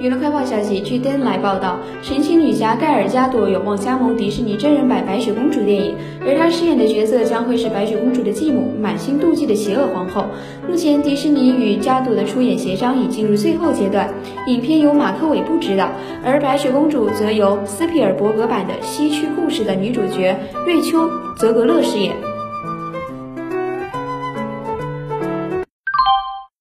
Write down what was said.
娱乐快报消息，据 Deadline 报道，神奇女侠盖尔加朵有望加盟迪士尼真人版白雪公主电影，而她饰演的角色将会是白雪公主的继母，满心妒忌的邪恶皇后。目前，迪士尼与加朵的出演协商已进入最后阶段，影片由马克·韦布执导，而白雪公主则由斯皮尔伯格版的《西区故事》的女主角瑞秋·泽格勒饰演。